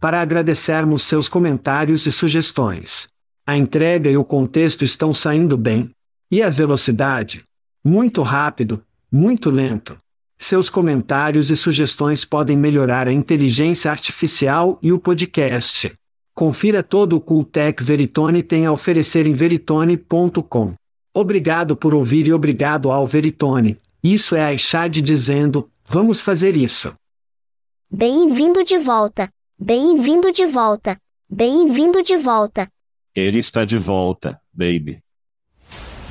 para agradecermos seus comentários e sugestões. A entrega e o contexto estão saindo bem. E a velocidade? Muito rápido, muito lento. Seus comentários e sugestões podem melhorar a inteligência artificial e o podcast. Confira todo o Cooltech Veritone tem a oferecer em veritone.com. Obrigado por ouvir e obrigado ao Veritone. Isso é a Ixad dizendo: vamos fazer isso. Bem-vindo de volta. Bem-vindo de volta. Bem-vindo de volta. Ele está de volta, baby.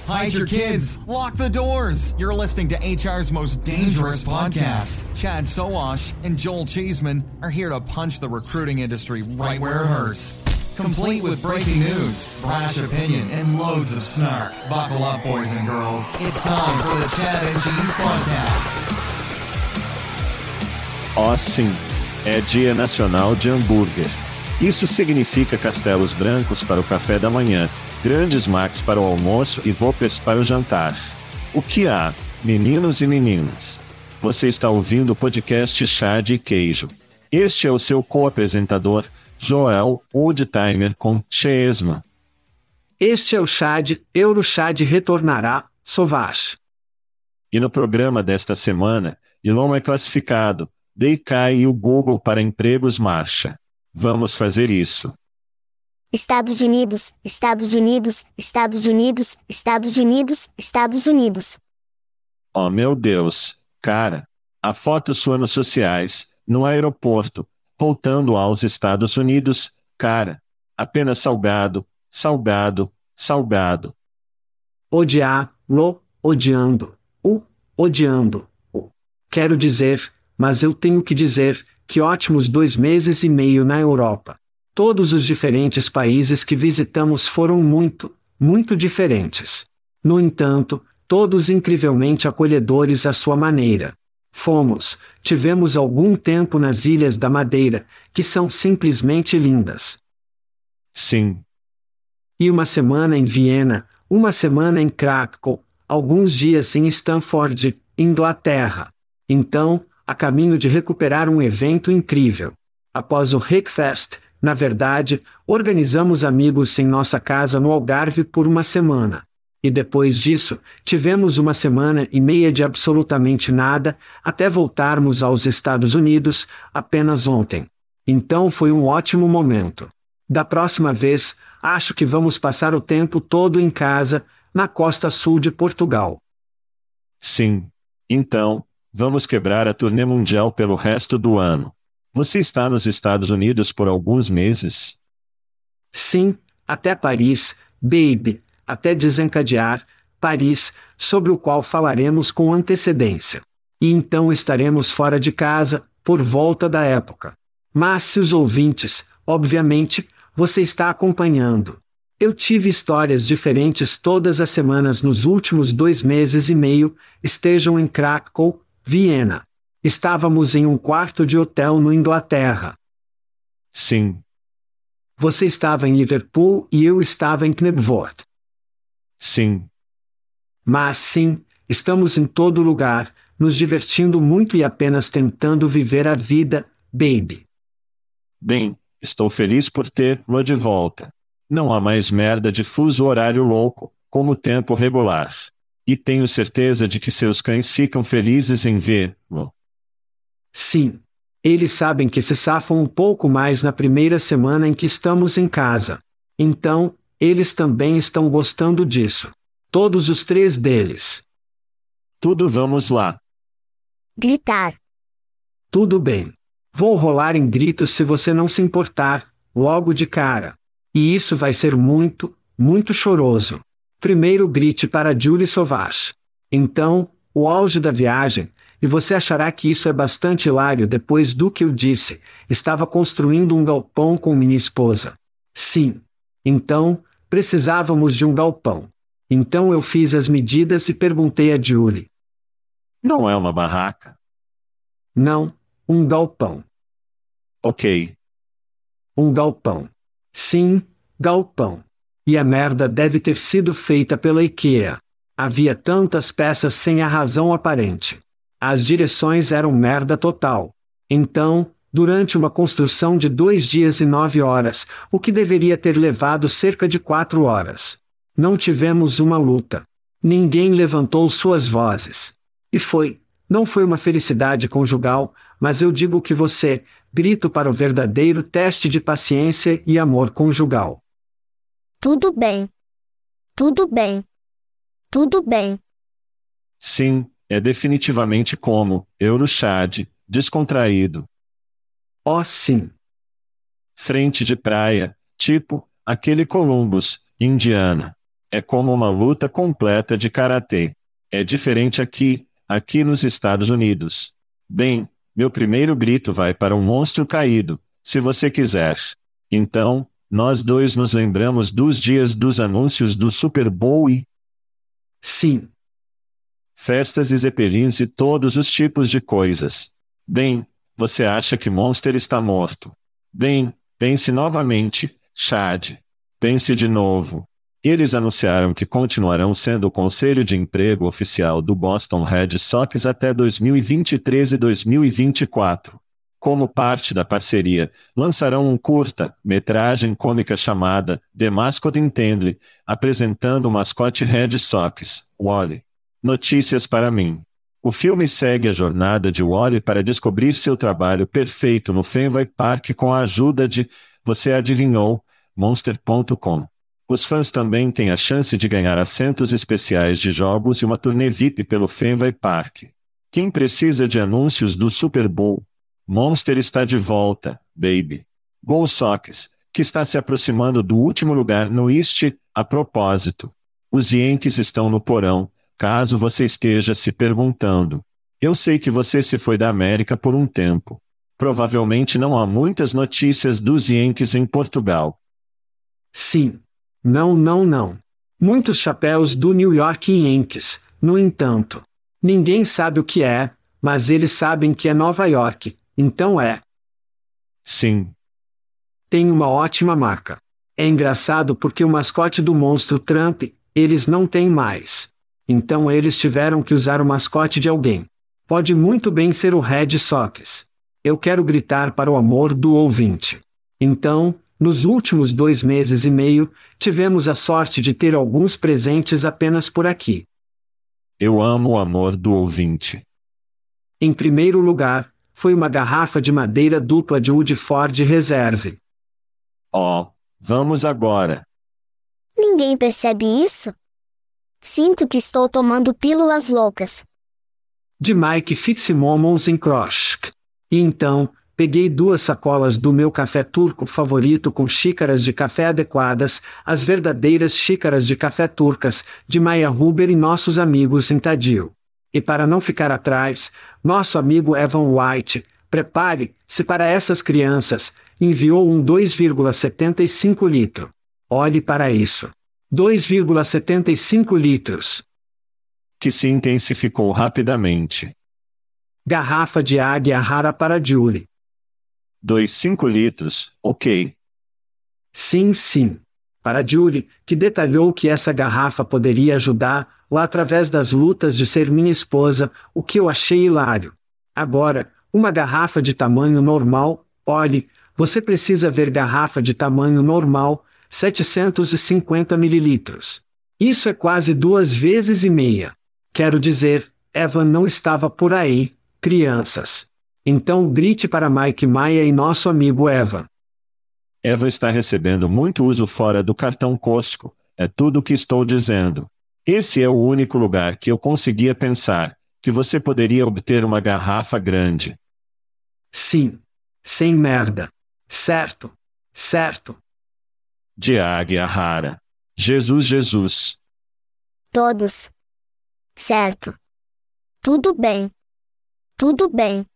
Hide your kids. Lock the doors. You're listening to HR's most dangerous podcast. Chad Soash and Joel Cheeseman are here to punch the recruiting industry right where it hurts. Complete with breaking news, brash opinion, and loads of snark. Buckle up, boys and girls. It's time for the Chad and Cheese Podcast. Ó sim, é Dia Nacional de Hambúrguer. Isso significa castelos brancos para o café da manhã grandes Macs para o almoço e Vopers para o jantar. O que há, meninos e meninas? Você está ouvindo o podcast Chá de Queijo. Este é o seu co-apresentador, Joel Oldtimer com Chesma. Este é o Chad, Eurochad retornará, Sovash. E no programa desta semana, Elon é classificado, DK e o Google para empregos marcha. Vamos fazer isso. Estados Unidos, Estados Unidos, Estados Unidos, Estados Unidos, Estados Unidos. Oh meu Deus, cara. A foto sua nos sociais, no aeroporto, voltando aos Estados Unidos, cara. Apenas salgado, salgado, salgado. Odiar, lo, odiando, o, odiando, o. Quero dizer, mas eu tenho que dizer, que ótimos dois meses e meio na Europa. Todos os diferentes países que visitamos foram muito, muito diferentes. No entanto, todos incrivelmente acolhedores à sua maneira. Fomos, tivemos algum tempo nas Ilhas da Madeira, que são simplesmente lindas. Sim. E uma semana em Viena, uma semana em Krakow, alguns dias em Stanford, Inglaterra. Então, a caminho de recuperar um evento incrível. Após o Rickfest, na verdade, organizamos amigos em nossa casa no Algarve por uma semana. E depois disso, tivemos uma semana e meia de absolutamente nada, até voltarmos aos Estados Unidos, apenas ontem. Então foi um ótimo momento. Da próxima vez, acho que vamos passar o tempo todo em casa, na costa sul de Portugal. Sim. Então, vamos quebrar a turnê mundial pelo resto do ano. Você está nos Estados Unidos por alguns meses? Sim, até Paris, baby, até desencadear, Paris, sobre o qual falaremos com antecedência. E então estaremos fora de casa, por volta da época. Mas se os ouvintes, obviamente, você está acompanhando. Eu tive histórias diferentes todas as semanas nos últimos dois meses e meio, estejam em Krakow, Viena, Estávamos em um quarto de hotel no Inglaterra. Sim. Você estava em Liverpool e eu estava em Knebworth. Sim. Mas sim, estamos em todo lugar, nos divertindo muito e apenas tentando viver a vida, baby. Bem, estou feliz por ter-lo de volta. Não há mais merda de fuso horário louco, como tempo regular. E tenho certeza de que seus cães ficam felizes em ver-lo. Sim. Eles sabem que se safam um pouco mais na primeira semana em que estamos em casa. Então, eles também estão gostando disso. Todos os três deles. Tudo vamos lá. Gritar. Tudo bem. Vou rolar em gritos se você não se importar, logo de cara. E isso vai ser muito, muito choroso. Primeiro grite para Julie Sauvage. Então, o auge da viagem, e você achará que isso é bastante hilário depois do que eu disse, estava construindo um galpão com minha esposa. Sim. Então, precisávamos de um galpão. Então eu fiz as medidas e perguntei a Julie. Não é uma barraca? Não, um galpão. Ok. Um galpão. Sim, galpão. E a merda deve ter sido feita pela IKEA. Havia tantas peças sem a razão aparente. As direções eram merda total. Então, durante uma construção de dois dias e nove horas, o que deveria ter levado cerca de quatro horas. Não tivemos uma luta. Ninguém levantou suas vozes. E foi, não foi uma felicidade conjugal, mas eu digo que você, grito para o verdadeiro teste de paciência e amor conjugal. Tudo bem. Tudo bem. Tudo bem. Sim, é definitivamente como, Eurochad, descontraído. Oh, sim. Frente de praia, tipo, aquele Columbus, Indiana. É como uma luta completa de karatê. É diferente aqui, aqui nos Estados Unidos. Bem, meu primeiro grito vai para um monstro caído, se você quiser. Então, nós dois nos lembramos dos dias dos anúncios do Super Bowl e. Sim. Festas e zeppelins e todos os tipos de coisas. Bem, você acha que Monster está morto? Bem, pense novamente, Chad. Pense de novo. Eles anunciaram que continuarão sendo o conselho de emprego oficial do Boston Red Sox até 2023 e 2024. Como parte da parceria, lançarão um curta-metragem cômica chamada The Mascot Intended, apresentando o mascote Red Sox, Wally. Notícias para mim. O filme segue a jornada de Wally para descobrir seu trabalho perfeito no Fenway Park com a ajuda de, você adivinhou, Monster.com. Os fãs também têm a chance de ganhar assentos especiais de jogos e uma turnê VIP pelo Fenway Park. Quem precisa de anúncios do Super Bowl? Monster está de volta, baby. Go Sox, que está se aproximando do último lugar no East, a propósito. Os Yankees estão no porão, caso você esteja se perguntando. Eu sei que você se foi da América por um tempo. Provavelmente não há muitas notícias dos Yankees em Portugal. Sim, não, não, não. Muitos chapéus do New York Yankees, no entanto. Ninguém sabe o que é, mas eles sabem que é Nova York, então é. Sim. Tem uma ótima marca. É engraçado porque o mascote do monstro Trump, eles não têm mais. Então eles tiveram que usar o mascote de alguém. Pode muito bem ser o Red Sox. Eu quero gritar para o amor do ouvinte. Então, nos últimos dois meses e meio, tivemos a sorte de ter alguns presentes apenas por aqui. Eu amo o amor do ouvinte. Em primeiro lugar, foi uma garrafa de madeira dupla de Woodford Reserve. Oh, vamos agora. Ninguém percebe isso? Sinto que estou tomando pílulas loucas. De Mike Fitzsimmons em Krosk. E então, Peguei duas sacolas do meu café turco favorito com xícaras de café adequadas, as verdadeiras xícaras de café turcas, de Maya Huber e nossos amigos em Tadil. E para não ficar atrás, nosso amigo Evan White, prepare-se para essas crianças, enviou um 2,75 litro. Olhe para isso. 2,75 litros. Que se intensificou rapidamente. Garrafa de águia rara para Julie. Dois cinco litros, ok. Sim, sim. Para Julie, que detalhou que essa garrafa poderia ajudar, ou através das lutas de ser minha esposa, o que eu achei hilário. Agora, uma garrafa de tamanho normal, olhe, você precisa ver garrafa de tamanho normal, 750 mililitros. Isso é quase duas vezes e meia. Quero dizer, Evan não estava por aí, crianças. Então grite para Mike Maia e nosso amigo Evan. Eva está recebendo muito uso fora do cartão Costco, é tudo o que estou dizendo. Esse é o único lugar que eu conseguia pensar que você poderia obter uma garrafa grande. Sim. Sem merda. Certo. Certo. De águia rara. Jesus, Jesus. Todos. Certo. Tudo bem. Tudo bem.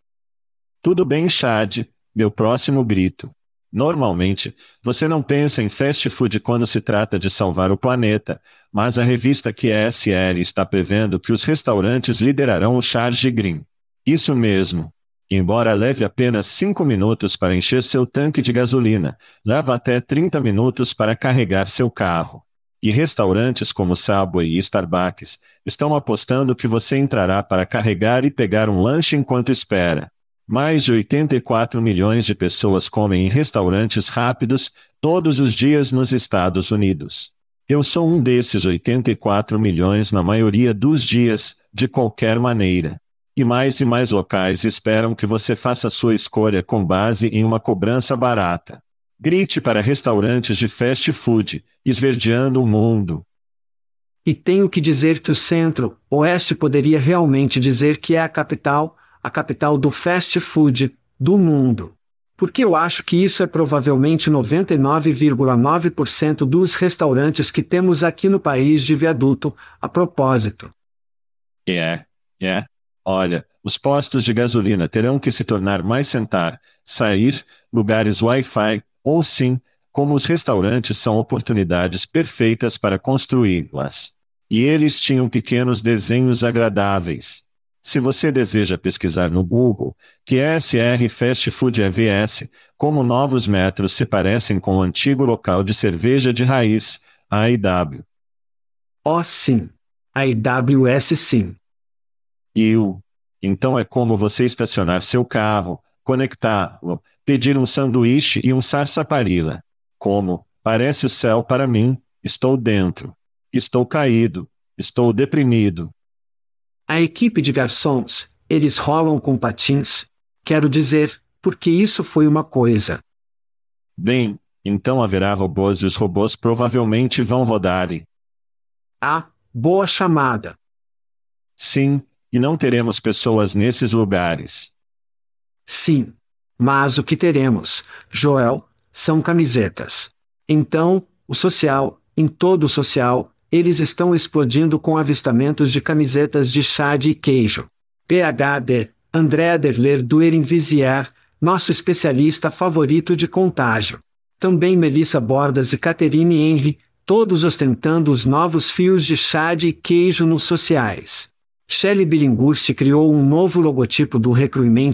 Tudo bem, Chad. Meu próximo grito. Normalmente, você não pensa em fast food quando se trata de salvar o planeta, mas a revista QSL está prevendo que os restaurantes liderarão o Charge Green. Isso mesmo. Embora leve apenas 5 minutos para encher seu tanque de gasolina, leva até 30 minutos para carregar seu carro. E restaurantes como Subway e Starbucks estão apostando que você entrará para carregar e pegar um lanche enquanto espera. Mais de 84 milhões de pessoas comem em restaurantes rápidos todos os dias nos Estados Unidos. Eu sou um desses 84 milhões na maioria dos dias, de qualquer maneira. E mais e mais locais esperam que você faça sua escolha com base em uma cobrança barata. Grite para restaurantes de fast food, esverdeando o mundo. E tenho que dizer que o Centro-Oeste poderia realmente dizer que é a capital, a capital do fast food do mundo. Porque eu acho que isso é provavelmente 99,9% dos restaurantes que temos aqui no país de viaduto, a propósito. É, é. Olha, os postos de gasolina terão que se tornar mais sentar, sair, lugares Wi-Fi, ou sim, como os restaurantes são oportunidades perfeitas para construí-las. E eles tinham pequenos desenhos agradáveis. Se você deseja pesquisar no Google, que SR Fast Food EVS, como novos metros se parecem com o antigo local de cerveja de raiz, AIW. Oh sim. AIWS sim. E o. Então é como você estacionar seu carro, conectá-lo, pedir um sanduíche e um sarsaparilla. Como, parece o céu para mim, estou dentro. Estou caído. Estou deprimido. A equipe de garçons, eles rolam com patins. Quero dizer, porque isso foi uma coisa. Bem, então haverá robôs e os robôs provavelmente vão rodar e. Ah, boa chamada. Sim, e não teremos pessoas nesses lugares. Sim. Mas o que teremos, Joel, são camisetas. Então, o social, em todo o social, eles estão explodindo com avistamentos de camisetas de chá de queijo. PhD, André Aderler do Erinvisier, nosso especialista favorito de contágio. Também Melissa Bordas e Catherine Henry, todos ostentando os novos fios de chá de queijo nos sociais. Shelley Billinghurst criou um novo logotipo do Recruitment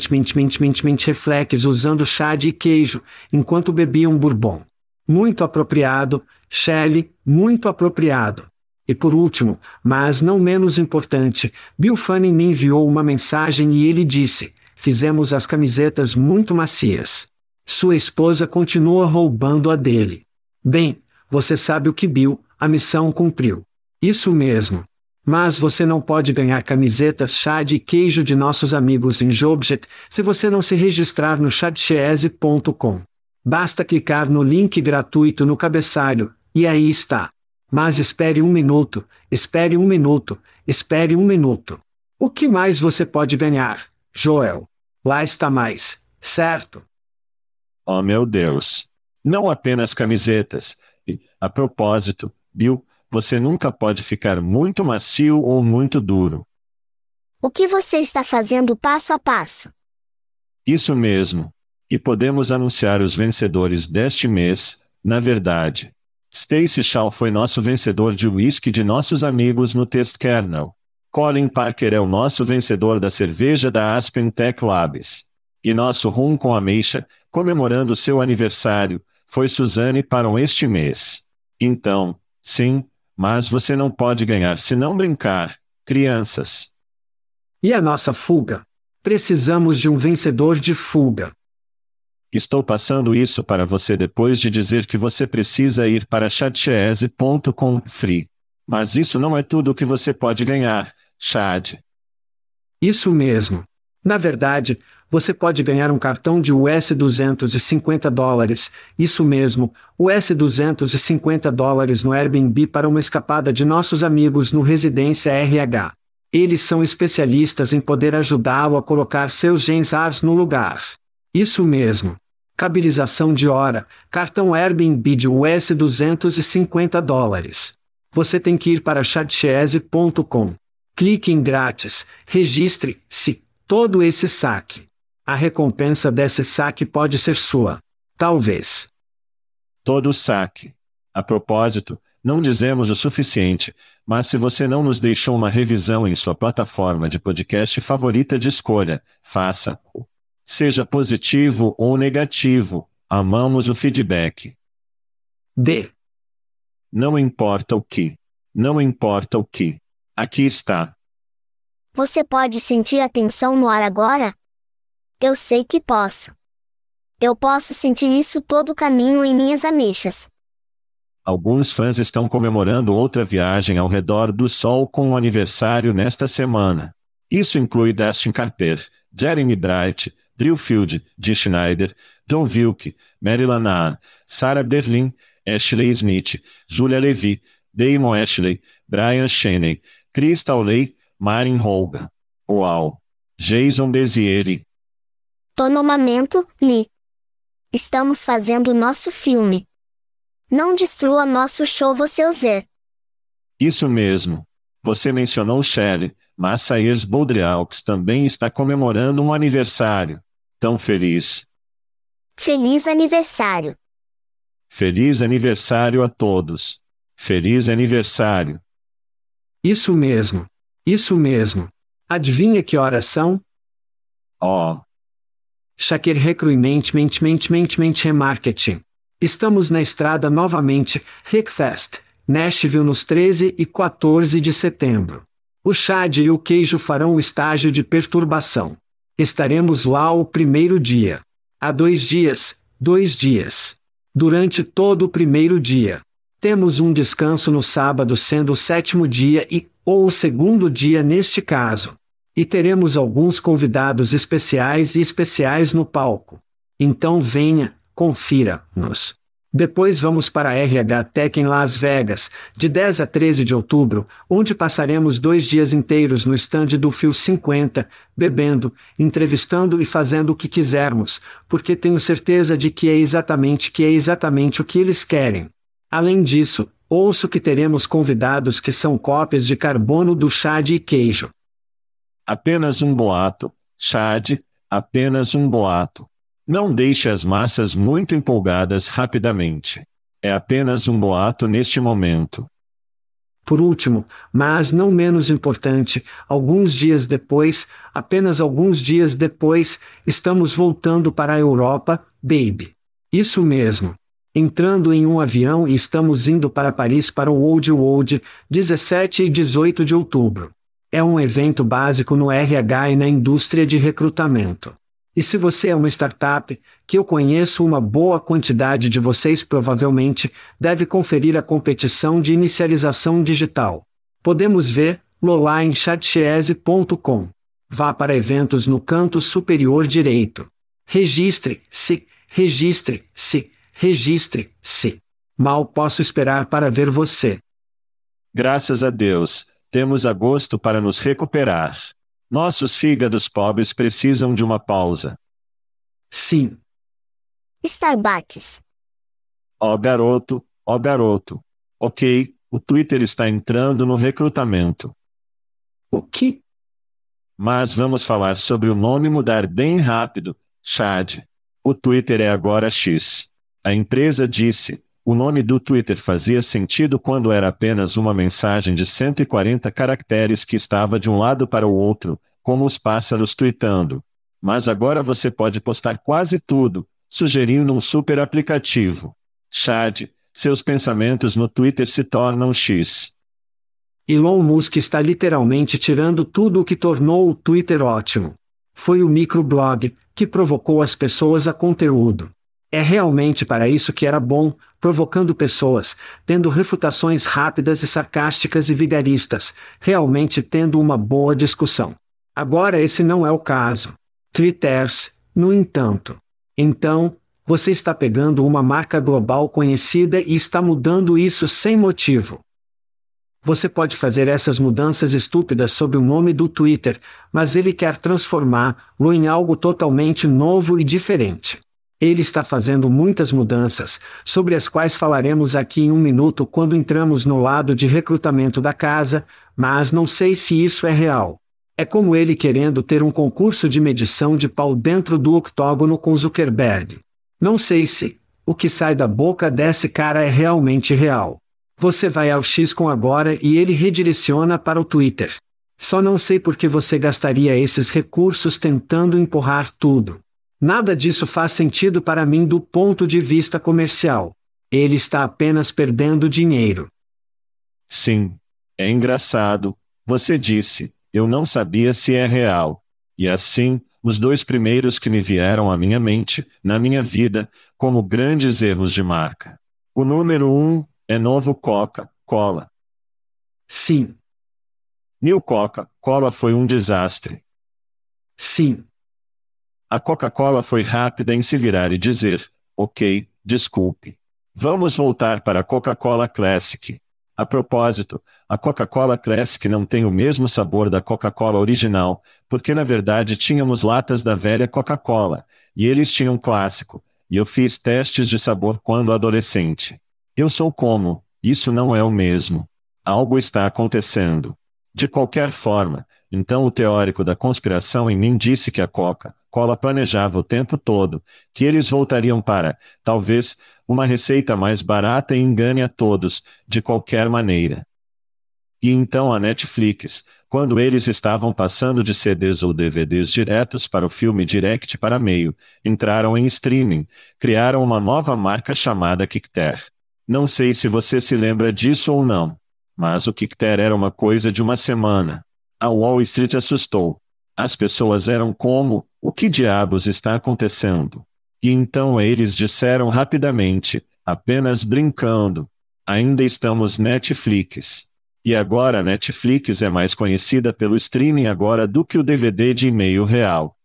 Reflex usando chá de queijo, enquanto bebia um bourbon. Muito apropriado, Shelley, muito apropriado. E por último, mas não menos importante, Bill Fanning me enviou uma mensagem e ele disse: Fizemos as camisetas muito macias. Sua esposa continua roubando a dele. Bem, você sabe o que Bill, a missão cumpriu. Isso mesmo. Mas você não pode ganhar camisetas chá de queijo de nossos amigos em Jobjet se você não se registrar no chatchese.com. Basta clicar no link gratuito no cabeçalho, e aí está. Mas espere um minuto, espere um minuto, espere um minuto. O que mais você pode ganhar, Joel? Lá está mais, certo? Oh meu Deus! Não apenas camisetas. E, a propósito, Bill, você nunca pode ficar muito macio ou muito duro. O que você está fazendo passo a passo? Isso mesmo. E podemos anunciar os vencedores deste mês, na verdade. Stacy Shaw foi nosso vencedor de whisky de nossos amigos no Test Kernel. Colin Parker é o nosso vencedor da cerveja da Aspen Tech Labs. E nosso rum com ameixa, comemorando seu aniversário, foi Suzane para este mês. Então, sim, mas você não pode ganhar se não brincar, crianças. E a nossa fuga? Precisamos de um vencedor de fuga. Estou passando isso para você depois de dizer que você precisa ir para chatchese.com free. Mas isso não é tudo o que você pode ganhar, Chad. Isso mesmo. Na verdade, você pode ganhar um cartão de US 250 dólares, isso mesmo, US 250 dólares no Airbnb para uma escapada de nossos amigos no Residência RH. Eles são especialistas em poder ajudá-lo a colocar seus gensars no lugar. Isso mesmo. Cabilização de hora, cartão Airbnb de US 250 dólares. Você tem que ir para chatchese.com. Clique em grátis, registre-se, todo esse saque. A recompensa desse saque pode ser sua. Talvez. Todo saque. A propósito, não dizemos o suficiente, mas se você não nos deixou uma revisão em sua plataforma de podcast favorita de escolha, faça-o. Seja positivo ou negativo, amamos o feedback. D. Não importa o que. Não importa o que. Aqui está. Você pode sentir a tensão no ar agora? Eu sei que posso. Eu posso sentir isso todo o caminho em minhas ameixas. Alguns fãs estão comemorando outra viagem ao redor do Sol com um aniversário nesta semana. Isso inclui Dustin Carper, Jeremy Bright, Drew Field, Dee Schneider, John Wilke, Mary Lanard, Sarah Berlin, Ashley Smith, Julia Levy, Damon Ashley, Brian Cheney, Crystal Ley, Marin Holga. Uau! Jason Bezieri, Tô no momento, Lee. Estamos fazendo nosso filme. Não destrua nosso show você Zé. Isso mesmo. Você mencionou Shelley, mas Sayers Boudreaux também está comemorando um aniversário. Tão feliz. Feliz aniversário. Feliz aniversário a todos. Feliz aniversário. Isso mesmo. Isso mesmo. Adivinha que horas são? Oh, Shaker Recruitment Remarketing. Estamos na estrada novamente, Rickfest, Nashville nos 13 e 14 de setembro. O Chad e o queijo farão o estágio de perturbação. Estaremos lá o primeiro dia. Há dois dias, dois dias. Durante todo o primeiro dia. Temos um descanso no sábado sendo o sétimo dia e, ou o segundo dia neste caso. E teremos alguns convidados especiais e especiais no palco. Então venha, confira-nos. Depois vamos para a RH Tech em Las Vegas, de 10 a 13 de outubro, onde passaremos dois dias inteiros no estande do Fio 50, bebendo, entrevistando e fazendo o que quisermos, porque tenho certeza de que é exatamente que é exatamente o que eles querem. Além disso, ouço que teremos convidados que são cópias de carbono do chá de queijo. Apenas um boato, Chad, apenas um boato. Não deixe as massas muito empolgadas rapidamente. É apenas um boato neste momento. Por último, mas não menos importante, alguns dias depois, apenas alguns dias depois, estamos voltando para a Europa, baby. Isso mesmo. Entrando em um avião e estamos indo para Paris para o World World, 17 e 18 de outubro. É um evento básico no RH e na indústria de recrutamento. E se você é uma startup, que eu conheço uma boa quantidade de vocês provavelmente, deve conferir a competição de inicialização digital. Podemos ver, lá em chatchese.com. Vá para eventos no canto superior direito. Registre-se, registre-se, registre-se. Mal posso esperar para ver você. Graças a Deus, temos agosto para nos recuperar. Nossos fígados pobres precisam de uma pausa. Sim. Starbucks. Ó oh, garoto, ó oh, garoto. Ok, o Twitter está entrando no recrutamento. O que? Mas vamos falar sobre o nome mudar bem rápido, Chad. O Twitter é agora X. A empresa disse, o nome do Twitter fazia sentido quando era apenas uma mensagem de 140 caracteres que estava de um lado para o outro, como os pássaros tweetando. Mas agora você pode postar quase tudo, sugerindo um super aplicativo. Chad, Seus pensamentos no Twitter se tornam X. Elon Musk está literalmente tirando tudo o que tornou o Twitter ótimo. Foi o microblog que provocou as pessoas a conteúdo. É realmente para isso que era bom, provocando pessoas, tendo refutações rápidas e sarcásticas e vigaristas, realmente tendo uma boa discussão. Agora esse não é o caso. Twitters, no entanto. Então, você está pegando uma marca global conhecida e está mudando isso sem motivo. Você pode fazer essas mudanças estúpidas sob o nome do Twitter, mas ele quer transformá-lo em algo totalmente novo e diferente. Ele está fazendo muitas mudanças, sobre as quais falaremos aqui em um minuto quando entramos no lado de recrutamento da casa, mas não sei se isso é real. É como ele querendo ter um concurso de medição de pau dentro do octógono com Zuckerberg. Não sei se o que sai da boca desse cara é realmente real. Você vai ao X com agora e ele redireciona para o Twitter. Só não sei por que você gastaria esses recursos tentando empurrar tudo. Nada disso faz sentido para mim do ponto de vista comercial. Ele está apenas perdendo dinheiro. Sim. É engraçado. Você disse, eu não sabia se é real. E assim, os dois primeiros que me vieram à minha mente, na minha vida, como grandes erros de marca. O número um, é novo Coca-Cola. Sim. New Coca-Cola foi um desastre. Sim. A Coca-Cola foi rápida em se virar e dizer: Ok, desculpe. Vamos voltar para a Coca-Cola Classic. A propósito, a Coca-Cola Classic não tem o mesmo sabor da Coca-Cola original, porque na verdade tínhamos latas da velha Coca-Cola, e eles tinham clássico, e eu fiz testes de sabor quando adolescente. Eu sou como, isso não é o mesmo. Algo está acontecendo. De qualquer forma, então o teórico da conspiração em mim disse que a Coca-Cola planejava o tempo todo, que eles voltariam para, talvez, uma receita mais barata e engane a todos, de qualquer maneira. E então a Netflix, quando eles estavam passando de CDs ou DVDs diretos para o filme Direct para meio, entraram em streaming, criaram uma nova marca chamada Kickter. Não sei se você se lembra disso ou não. Mas o Kickter era uma coisa de uma semana. A Wall Street assustou. As pessoas eram como: o que diabos está acontecendo? E então eles disseram rapidamente, apenas brincando: ainda estamos Netflix. E agora a Netflix é mais conhecida pelo streaming agora do que o DVD de e-mail real.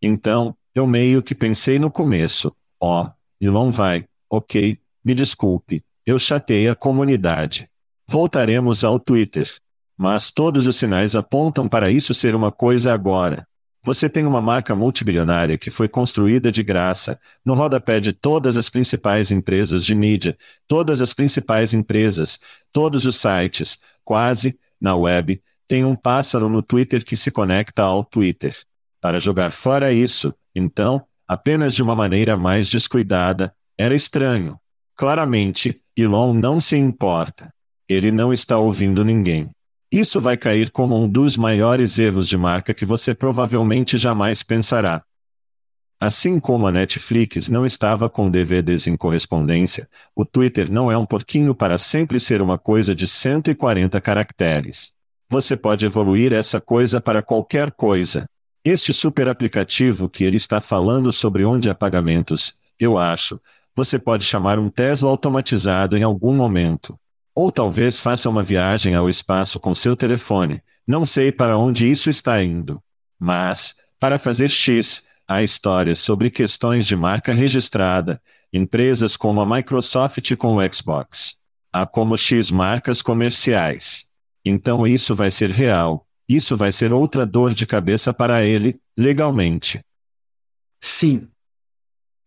Então, eu meio que pensei no começo: ó, oh, Elon vai, ok, me desculpe, eu chatei a comunidade. Voltaremos ao Twitter. Mas todos os sinais apontam para isso ser uma coisa agora. Você tem uma marca multibilionária que foi construída de graça, no rodapé de todas as principais empresas de mídia, todas as principais empresas, todos os sites, quase, na web, tem um pássaro no Twitter que se conecta ao Twitter. Para jogar fora isso, então, apenas de uma maneira mais descuidada, era estranho. Claramente, Elon não se importa. Ele não está ouvindo ninguém. Isso vai cair como um dos maiores erros de marca que você provavelmente jamais pensará. Assim como a Netflix não estava com DVDs em correspondência, o Twitter não é um porquinho para sempre ser uma coisa de 140 caracteres. Você pode evoluir essa coisa para qualquer coisa. Este super aplicativo que ele está falando sobre onde há pagamentos, eu acho, você pode chamar um Tesla automatizado em algum momento. Ou talvez faça uma viagem ao espaço com seu telefone. Não sei para onde isso está indo. Mas, para fazer X, há histórias sobre questões de marca registrada, empresas como a Microsoft com o Xbox. Há como X marcas comerciais. Então isso vai ser real. Isso vai ser outra dor de cabeça para ele, legalmente. Sim,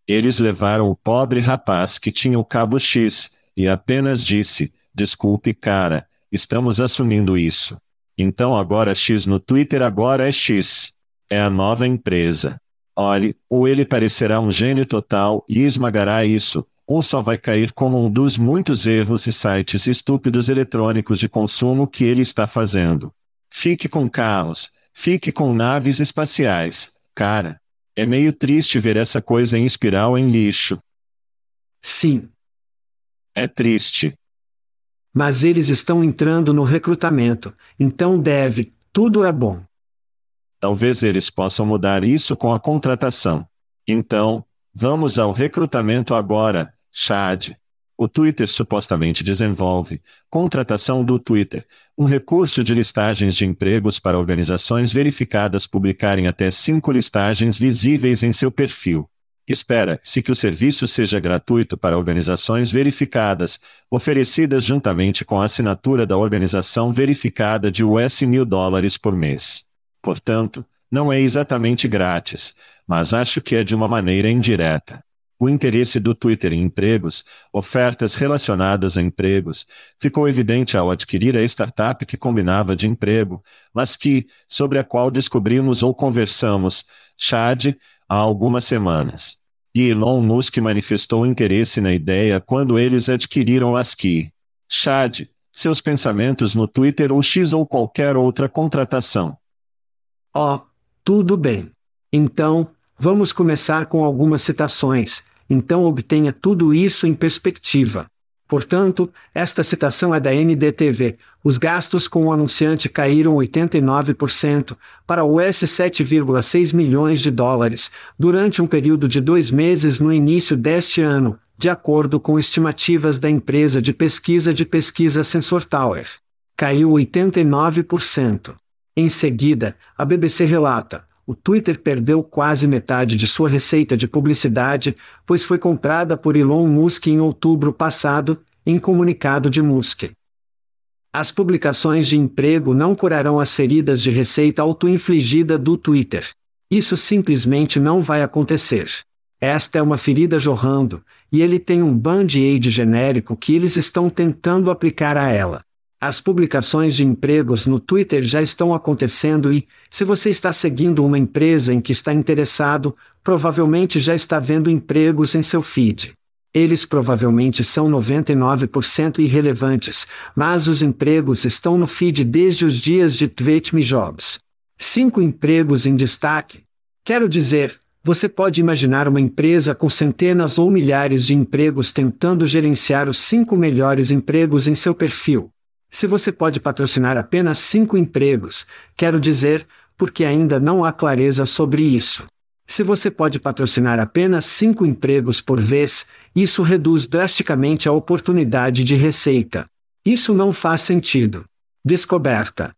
eles levaram o pobre rapaz que tinha o cabo X, e apenas disse: Desculpe, cara, estamos assumindo isso. Então agora X no Twitter agora é X. É a nova empresa. Olhe, ou ele parecerá um gênio total e esmagará isso, ou só vai cair como um dos muitos erros e sites estúpidos eletrônicos de consumo que ele está fazendo. Fique com carros, fique com naves espaciais, cara. É meio triste ver essa coisa em espiral em lixo. Sim. É triste. Mas eles estão entrando no recrutamento, então deve, tudo é bom. Talvez eles possam mudar isso com a contratação. Então, vamos ao recrutamento agora, Chad. O Twitter supostamente desenvolve, contratação do Twitter, um recurso de listagens de empregos para organizações verificadas publicarem até cinco listagens visíveis em seu perfil. Espera-se que o serviço seja gratuito para organizações verificadas, oferecidas juntamente com a assinatura da organização verificada de US mil dólares por mês. Portanto, não é exatamente grátis, mas acho que é de uma maneira indireta. O interesse do Twitter em empregos, ofertas relacionadas a empregos, ficou evidente ao adquirir a startup que combinava de emprego, mas que, sobre a qual descobrimos ou conversamos, Chad, há algumas semanas. E Elon Musk manifestou interesse na ideia quando eles adquiriram ASCII. Chad, seus pensamentos no Twitter ou X ou qualquer outra contratação. Oh, tudo bem. Então, Vamos começar com algumas citações, então obtenha tudo isso em perspectiva. Portanto, esta citação é da NDTV. Os gastos com o anunciante caíram 89% para US 7,6 milhões de dólares durante um período de dois meses no início deste ano, de acordo com estimativas da empresa de pesquisa de pesquisa Sensor Tower. Caiu 89%. Em seguida, a BBC relata: o Twitter perdeu quase metade de sua receita de publicidade, pois foi comprada por Elon Musk em outubro passado, em comunicado de Musk. As publicações de emprego não curarão as feridas de receita auto-infligida do Twitter. Isso simplesmente não vai acontecer. Esta é uma ferida jorrando, e ele tem um band-aid genérico que eles estão tentando aplicar a ela. As publicações de empregos no Twitter já estão acontecendo e, se você está seguindo uma empresa em que está interessado, provavelmente já está vendo empregos em seu feed. Eles provavelmente são 99% irrelevantes, mas os empregos estão no feed desde os dias de Tweet Jobs. Cinco empregos em destaque. Quero dizer, você pode imaginar uma empresa com centenas ou milhares de empregos tentando gerenciar os cinco melhores empregos em seu perfil. Se você pode patrocinar apenas cinco empregos, quero dizer, porque ainda não há clareza sobre isso. Se você pode patrocinar apenas cinco empregos por vez, isso reduz drasticamente a oportunidade de receita. Isso não faz sentido. Descoberta.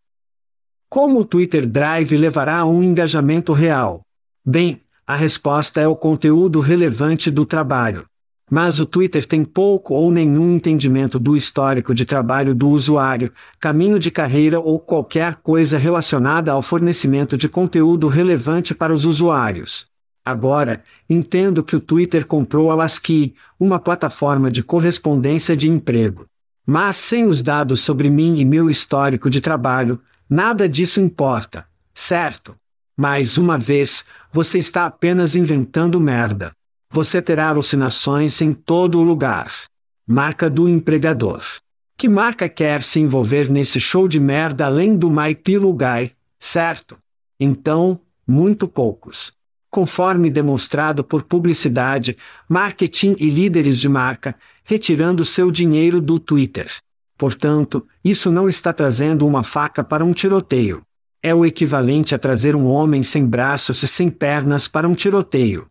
Como o Twitter Drive levará a um engajamento real? Bem, a resposta é o conteúdo relevante do trabalho. Mas o Twitter tem pouco ou nenhum entendimento do histórico de trabalho do usuário, caminho de carreira ou qualquer coisa relacionada ao fornecimento de conteúdo relevante para os usuários. Agora, entendo que o Twitter comprou a Lasky, uma plataforma de correspondência de emprego. Mas sem os dados sobre mim e meu histórico de trabalho, nada disso importa, certo? Mais uma vez, você está apenas inventando merda. Você terá alucinações em todo o lugar. Marca do empregador. Que marca quer se envolver nesse show de merda além do My Pillow Guy, certo? Então, muito poucos. Conforme demonstrado por publicidade, marketing e líderes de marca, retirando seu dinheiro do Twitter. Portanto, isso não está trazendo uma faca para um tiroteio. É o equivalente a trazer um homem sem braços e sem pernas para um tiroteio.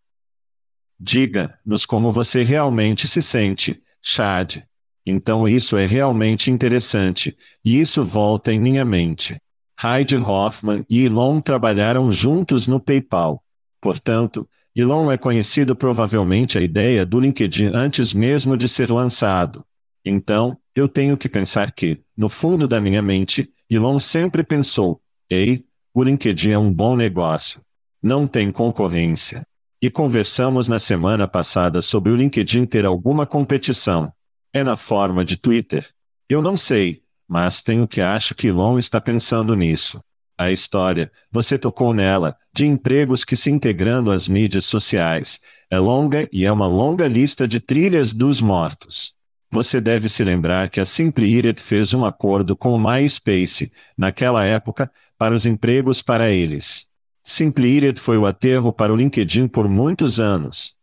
Diga-nos como você realmente se sente, Chad. Então isso é realmente interessante, e isso volta em minha mente. Heidi Hoffman e Elon trabalharam juntos no PayPal. Portanto, Elon é conhecido provavelmente a ideia do LinkedIn antes mesmo de ser lançado. Então, eu tenho que pensar que, no fundo da minha mente, Elon sempre pensou: ei, o LinkedIn é um bom negócio. Não tem concorrência. E conversamos na semana passada sobre o LinkedIn ter alguma competição. É na forma de Twitter. Eu não sei, mas tenho que acho que Elon está pensando nisso. A história, você tocou nela, de empregos que se integrando às mídias sociais, é longa e é uma longa lista de trilhas dos mortos. Você deve se lembrar que a Simply Iret fez um acordo com o MySpace, naquela época, para os empregos para eles. Simplired foi o aterro para o LinkedIn por muitos anos.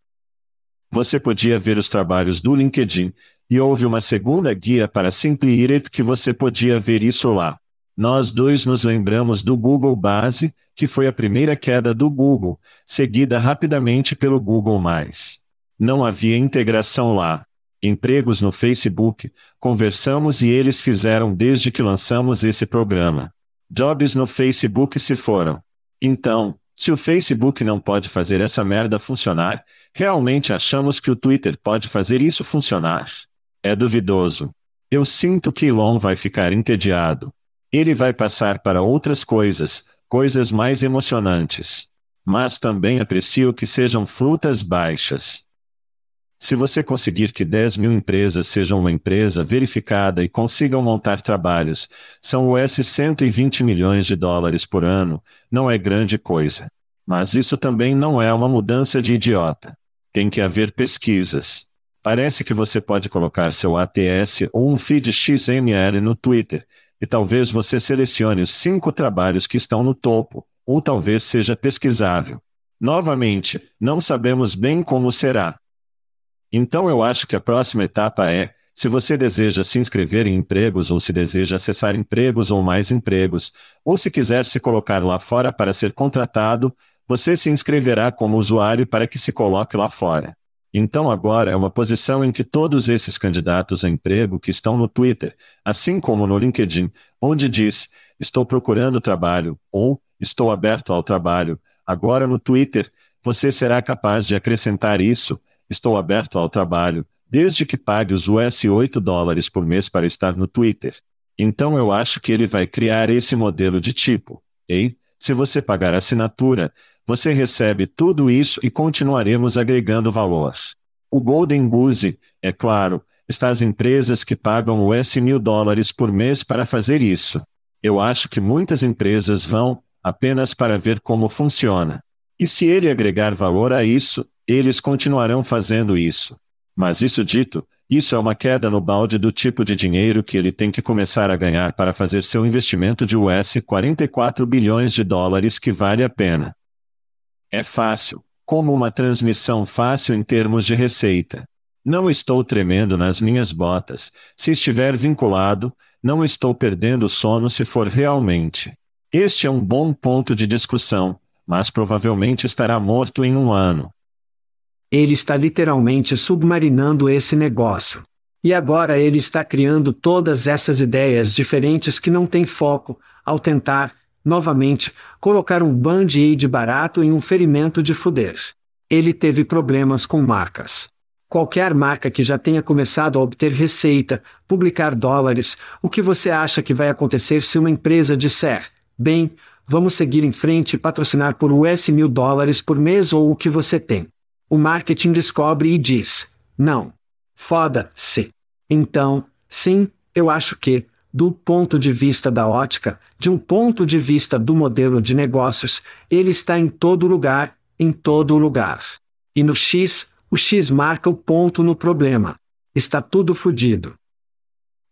Você podia ver os trabalhos do LinkedIn, e houve uma segunda guia para Simpliret que você podia ver isso lá. Nós dois nos lembramos do Google Base, que foi a primeira queda do Google, seguida rapidamente pelo Google+. Não havia integração lá. Empregos no Facebook, conversamos e eles fizeram desde que lançamos esse programa. Jobs no Facebook se foram. Então, se o Facebook não pode fazer essa merda funcionar, realmente achamos que o Twitter pode fazer isso funcionar? É duvidoso. Eu sinto que Elon vai ficar entediado. Ele vai passar para outras coisas, coisas mais emocionantes. Mas também aprecio que sejam frutas baixas. Se você conseguir que 10 mil empresas sejam uma empresa verificada e consigam montar trabalhos, são US 120 milhões de dólares por ano, não é grande coisa. Mas isso também não é uma mudança de idiota. Tem que haver pesquisas. Parece que você pode colocar seu ATS ou um feed XML no Twitter, e talvez você selecione os cinco trabalhos que estão no topo, ou talvez seja pesquisável. Novamente, não sabemos bem como será. Então eu acho que a próxima etapa é, se você deseja se inscrever em empregos ou se deseja acessar empregos ou mais empregos, ou se quiser se colocar lá fora para ser contratado, você se inscreverá como usuário para que se coloque lá fora. Então agora é uma posição em que todos esses candidatos a emprego que estão no Twitter, assim como no LinkedIn, onde diz, estou procurando trabalho, ou estou aberto ao trabalho, agora no Twitter, você será capaz de acrescentar isso, Estou aberto ao trabalho, desde que pague os US 8 dólares por mês para estar no Twitter. Então eu acho que ele vai criar esse modelo de tipo. Ei, se você pagar assinatura, você recebe tudo isso e continuaremos agregando valor. O Golden Goose, é claro, está as empresas que pagam US mil dólares por mês para fazer isso. Eu acho que muitas empresas vão, apenas para ver como funciona. E se ele agregar valor a isso, eles continuarão fazendo isso. Mas isso dito, isso é uma queda no balde do tipo de dinheiro que ele tem que começar a ganhar para fazer seu investimento de US 44 bilhões de dólares que vale a pena. É fácil, como uma transmissão fácil em termos de receita. Não estou tremendo nas minhas botas. Se estiver vinculado, não estou perdendo sono se for realmente. Este é um bom ponto de discussão, mas provavelmente estará morto em um ano. Ele está literalmente submarinando esse negócio. E agora ele está criando todas essas ideias diferentes que não têm foco, ao tentar, novamente, colocar um band-aid barato em um ferimento de fuder. Ele teve problemas com marcas. Qualquer marca que já tenha começado a obter receita, publicar dólares, o que você acha que vai acontecer se uma empresa disser, bem, vamos seguir em frente e patrocinar por US mil dólares por mês ou o que você tem? O marketing descobre e diz: não. Foda-se. Então, sim, eu acho que, do ponto de vista da ótica, de um ponto de vista do modelo de negócios, ele está em todo lugar, em todo lugar. E no X, o X marca o ponto no problema. Está tudo fodido.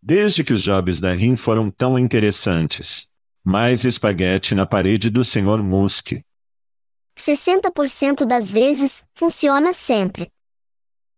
Desde que os jobs da RIM foram tão interessantes. Mais espaguete na parede do Sr. Musk. 60% das vezes, funciona sempre.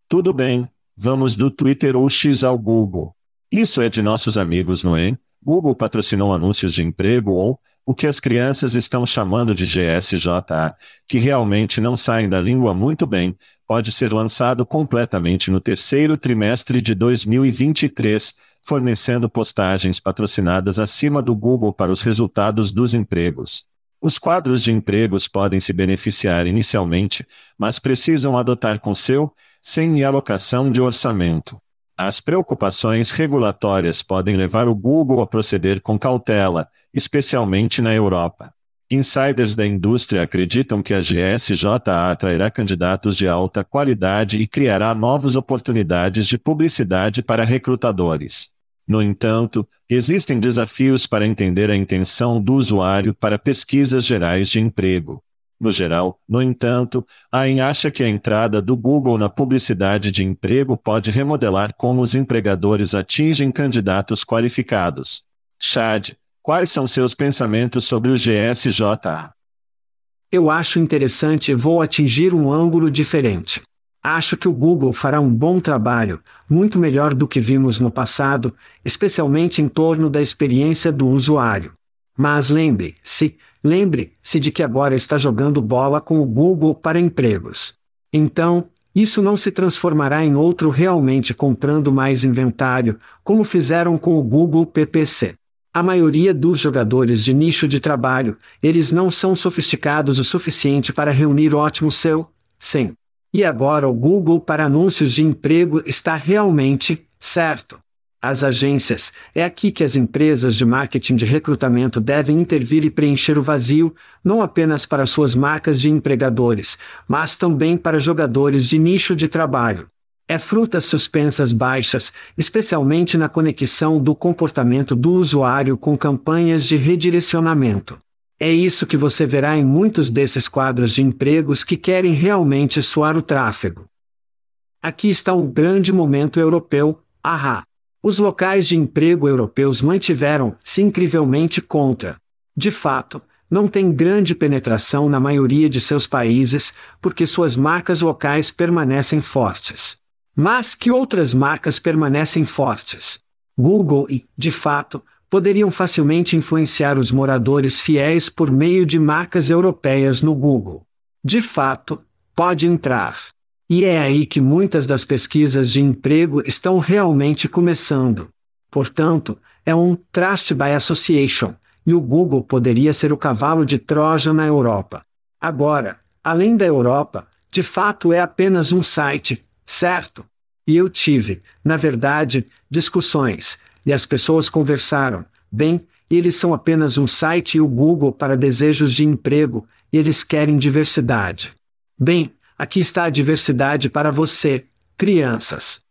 Tudo bem, vamos do Twitter ou X ao Google. Isso é de nossos amigos, não é? Google patrocinou anúncios de emprego ou, o que as crianças estão chamando de GSJA, que realmente não saem da língua muito bem, pode ser lançado completamente no terceiro trimestre de 2023, fornecendo postagens patrocinadas acima do Google para os resultados dos empregos. Os quadros de empregos podem se beneficiar inicialmente, mas precisam adotar com seu, sem alocação de orçamento. As preocupações regulatórias podem levar o Google a proceder com cautela, especialmente na Europa. Insiders da indústria acreditam que a GSJA atrairá candidatos de alta qualidade e criará novas oportunidades de publicidade para recrutadores. No entanto, existem desafios para entender a intenção do usuário para pesquisas gerais de emprego. No geral, no entanto, AIN acha que a entrada do Google na publicidade de emprego pode remodelar como os empregadores atingem candidatos qualificados. Chad, quais são seus pensamentos sobre o GSJA? Eu acho interessante e vou atingir um ângulo diferente. Acho que o Google fará um bom trabalho, muito melhor do que vimos no passado, especialmente em torno da experiência do usuário. Mas lembre-se, lembre-se de que agora está jogando bola com o Google para empregos. Então, isso não se transformará em outro realmente comprando mais inventário, como fizeram com o Google PPC. A maioria dos jogadores de nicho de trabalho, eles não são sofisticados o suficiente para reunir ótimo seu, sim. E agora o Google para anúncios de emprego está realmente certo. As agências, é aqui que as empresas de marketing de recrutamento devem intervir e preencher o vazio, não apenas para suas marcas de empregadores, mas também para jogadores de nicho de trabalho. É frutas suspensas baixas, especialmente na conexão do comportamento do usuário com campanhas de redirecionamento. É isso que você verá em muitos desses quadros de empregos que querem realmente suar o tráfego. Aqui está um grande momento europeu, ahá. Os locais de emprego europeus mantiveram-se incrivelmente contra. De fato, não tem grande penetração na maioria de seus países, porque suas marcas locais permanecem fortes. Mas que outras marcas permanecem fortes? Google e, de fato, poderiam facilmente influenciar os moradores fiéis por meio de marcas europeias no Google. De fato, pode entrar. E é aí que muitas das pesquisas de emprego estão realmente começando. Portanto, é um trust by association, e o Google poderia ser o cavalo de Troja na Europa. Agora, além da Europa, de fato é apenas um site, certo? E eu tive, na verdade, discussões, e as pessoas conversaram. Bem, eles são apenas um site e o Google para desejos de emprego, e eles querem diversidade. Bem, aqui está a diversidade para você, crianças.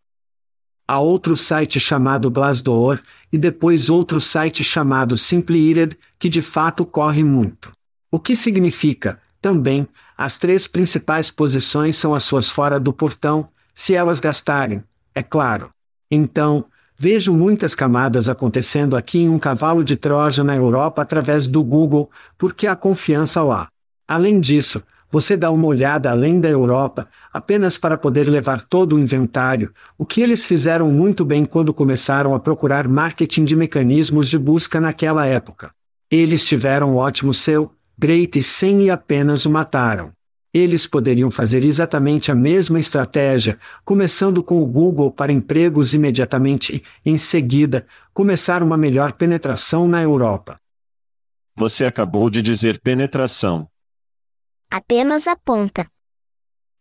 Há outro site chamado Glassdoor, e depois outro site chamado Simply que de fato corre muito. O que significa, também, as três principais posições são as suas fora do portão, se elas gastarem, é claro. Então, Vejo muitas camadas acontecendo aqui em um cavalo de Troja na Europa através do Google, porque há confiança lá. Além disso, você dá uma olhada além da Europa, apenas para poder levar todo o inventário, o que eles fizeram muito bem quando começaram a procurar marketing de mecanismos de busca naquela época. Eles tiveram ótimo seu, Great e 100 e apenas o mataram. Eles poderiam fazer exatamente a mesma estratégia, começando com o Google para empregos imediatamente e, em seguida, começar uma melhor penetração na Europa. Você acabou de dizer penetração. Apenas aponta.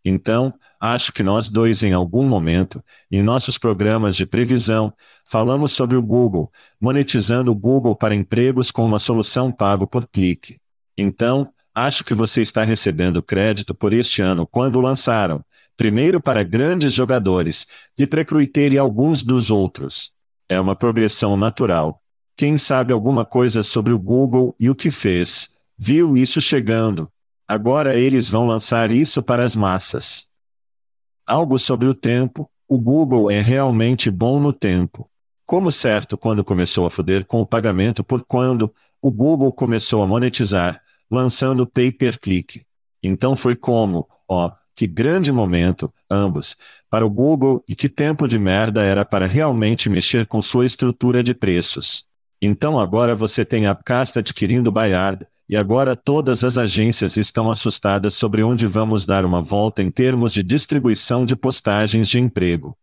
Então, acho que nós dois, em algum momento, em nossos programas de previsão, falamos sobre o Google, monetizando o Google para empregos com uma solução pago por clique. Então, Acho que você está recebendo crédito por este ano quando lançaram, primeiro para grandes jogadores, de Precruiter e alguns dos outros. É uma progressão natural. Quem sabe alguma coisa sobre o Google e o que fez, viu isso chegando. Agora eles vão lançar isso para as massas. Algo sobre o tempo, o Google é realmente bom no tempo. Como certo quando começou a foder com o pagamento por quando o Google começou a monetizar, lançando pay-per-click. Então foi como, ó, que grande momento, ambos, para o Google e que tempo de merda era para realmente mexer com sua estrutura de preços. Então agora você tem a casta adquirindo Bayard, e agora todas as agências estão assustadas sobre onde vamos dar uma volta em termos de distribuição de postagens de emprego.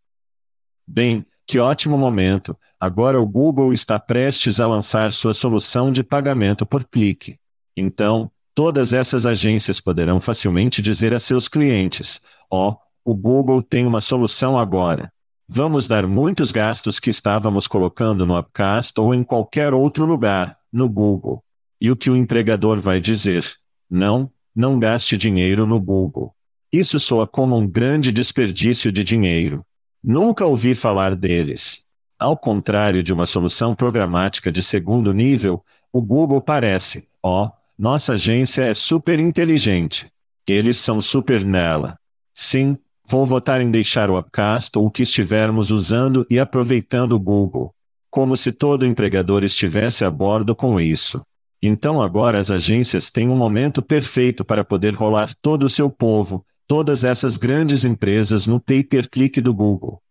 Bem, que ótimo momento! Agora o Google está prestes a lançar sua solução de pagamento por clique. Então, todas essas agências poderão facilmente dizer a seus clientes: ó, oh, o Google tem uma solução agora. Vamos dar muitos gastos que estávamos colocando no Upcast ou em qualquer outro lugar, no Google. E o que o empregador vai dizer? Não, não gaste dinheiro no Google. Isso soa como um grande desperdício de dinheiro. Nunca ouvi falar deles. Ao contrário de uma solução programática de segundo nível, o Google parece, ó, nossa agência é super inteligente. Eles são super nela. Sim, vou votar em deixar o Upcast ou o que estivermos usando e aproveitando o Google. Como se todo empregador estivesse a bordo com isso. Então agora as agências têm um momento perfeito para poder rolar todo o seu povo, Todas essas grandes empresas no pay-per-click do Google.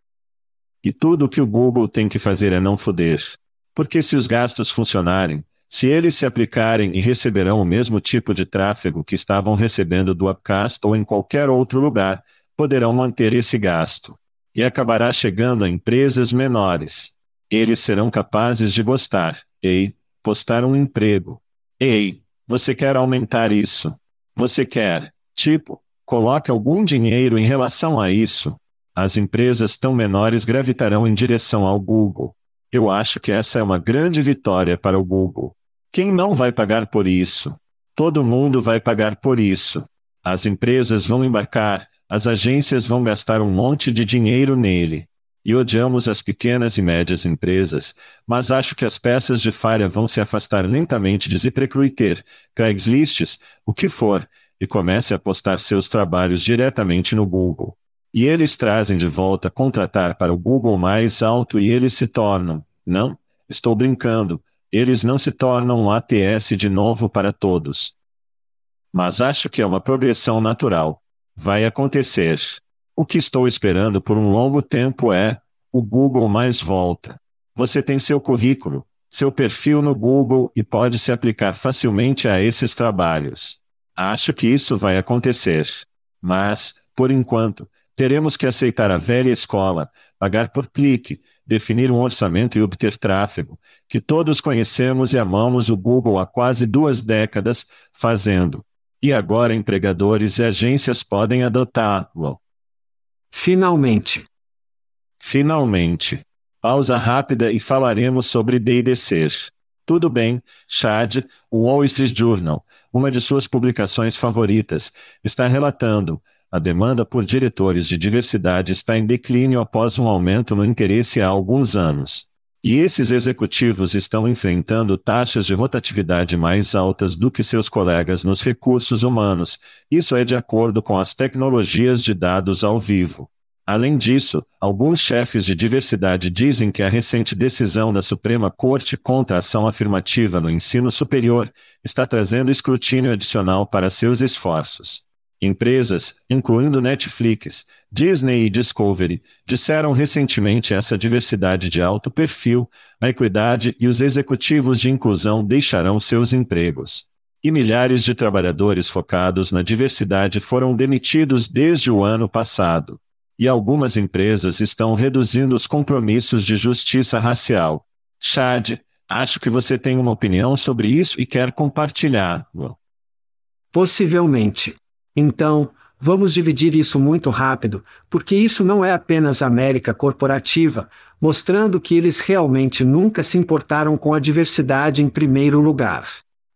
E tudo o que o Google tem que fazer é não foder. Porque se os gastos funcionarem, se eles se aplicarem e receberão o mesmo tipo de tráfego que estavam recebendo do Upcast ou em qualquer outro lugar, poderão manter esse gasto. E acabará chegando a empresas menores. Eles serão capazes de gostar. Ei, postar um emprego. Ei, você quer aumentar isso? Você quer, tipo, coloque algum dinheiro em relação a isso. As empresas tão menores gravitarão em direção ao Google. Eu acho que essa é uma grande vitória para o Google. Quem não vai pagar por isso? Todo mundo vai pagar por isso. As empresas vão embarcar, as agências vão gastar um monte de dinheiro nele. E odiamos as pequenas e médias empresas, mas acho que as peças de falha vão se afastar lentamente de ZipRecruiter, Craigslists, o que for, e comece a postar seus trabalhos diretamente no Google. E eles trazem de volta contratar para o Google mais alto e eles se tornam, não, estou brincando, eles não se tornam ATS de novo para todos. Mas acho que é uma progressão natural. Vai acontecer. O que estou esperando por um longo tempo é: o Google mais volta. Você tem seu currículo, seu perfil no Google e pode se aplicar facilmente a esses trabalhos. Acho que isso vai acontecer. Mas, por enquanto, teremos que aceitar a velha escola, pagar por clique, definir um orçamento e obter tráfego, que todos conhecemos e amamos o Google há quase duas décadas fazendo. E agora empregadores e agências podem adotá-lo. Finalmente. Finalmente. Pausa rápida e falaremos sobre DDCer. Tudo bem, Chad, o Wall Street Journal, uma de suas publicações favoritas, está relatando, a demanda por diretores de diversidade está em declínio após um aumento no interesse há alguns anos. E esses executivos estão enfrentando taxas de rotatividade mais altas do que seus colegas nos recursos humanos, isso é de acordo com as tecnologias de dados ao vivo. Além disso, alguns chefes de diversidade dizem que a recente decisão da Suprema Corte contra a ação afirmativa no ensino superior está trazendo escrutínio adicional para seus esforços. Empresas, incluindo Netflix, Disney e Discovery, disseram recentemente essa diversidade de alto perfil, a equidade e os executivos de inclusão deixarão seus empregos. E milhares de trabalhadores focados na diversidade foram demitidos desde o ano passado. E algumas empresas estão reduzindo os compromissos de justiça racial. Chad, acho que você tem uma opinião sobre isso e quer compartilhá-lo. Possivelmente. Então, vamos dividir isso muito rápido, porque isso não é apenas América corporativa, mostrando que eles realmente nunca se importaram com a diversidade em primeiro lugar.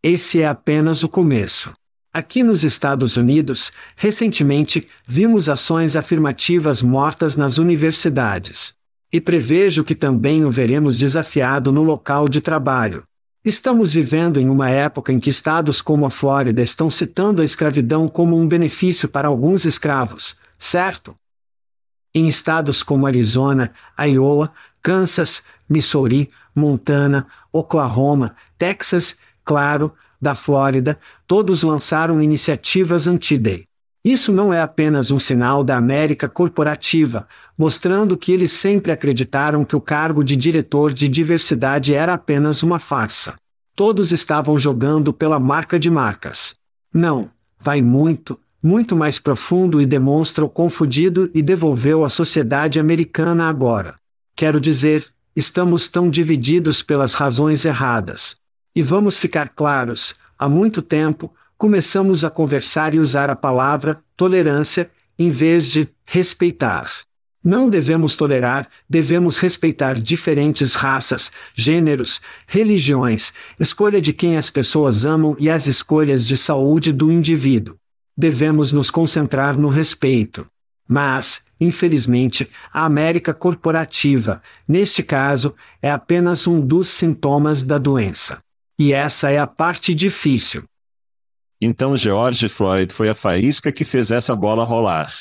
Esse é apenas o começo. Aqui nos Estados Unidos, recentemente, vimos ações afirmativas mortas nas universidades. E prevejo que também o veremos desafiado no local de trabalho. Estamos vivendo em uma época em que estados como a Flórida estão citando a escravidão como um benefício para alguns escravos, certo? Em estados como Arizona, Iowa, Kansas, Missouri, Montana, Oklahoma, Texas, claro, da Flórida, todos lançaram iniciativas anti-day. Isso não é apenas um sinal da América corporativa, mostrando que eles sempre acreditaram que o cargo de diretor de diversidade era apenas uma farsa. Todos estavam jogando pela marca de marcas. Não, vai muito, muito mais profundo e demonstra o confundido e devolveu à sociedade americana agora. Quero dizer, estamos tão divididos pelas razões erradas. E vamos ficar claros: há muito tempo, começamos a conversar e usar a palavra tolerância em vez de respeitar. Não devemos tolerar, devemos respeitar diferentes raças, gêneros, religiões, escolha de quem as pessoas amam e as escolhas de saúde do indivíduo. Devemos nos concentrar no respeito. Mas, infelizmente, a América corporativa, neste caso, é apenas um dos sintomas da doença. E essa é a parte difícil. Então George Floyd foi a faísca que fez essa bola rolar.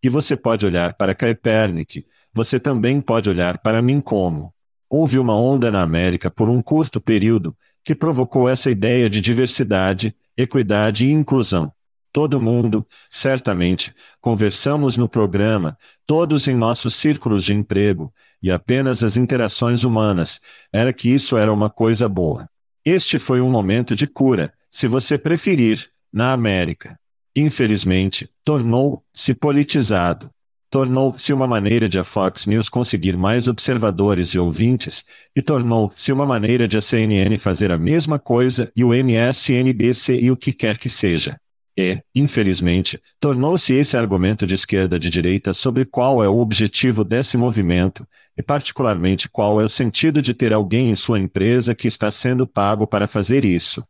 E você pode olhar para Kaepernick, você também pode olhar para mim como. Houve uma onda na América por um curto período, que provocou essa ideia de diversidade, equidade e inclusão. Todo mundo, certamente, conversamos no programa, todos em nossos círculos de emprego, e apenas as interações humanas, era que isso era uma coisa boa. Este foi um momento de cura, se você preferir, na América. Infelizmente, tornou-se politizado. Tornou-se uma maneira de a Fox News conseguir mais observadores e ouvintes, e tornou-se uma maneira de a CNN fazer a mesma coisa e o MSNBC e o que quer que seja. E, infelizmente, tornou-se esse argumento de esquerda de direita sobre qual é o objetivo desse movimento, e particularmente qual é o sentido de ter alguém em sua empresa que está sendo pago para fazer isso.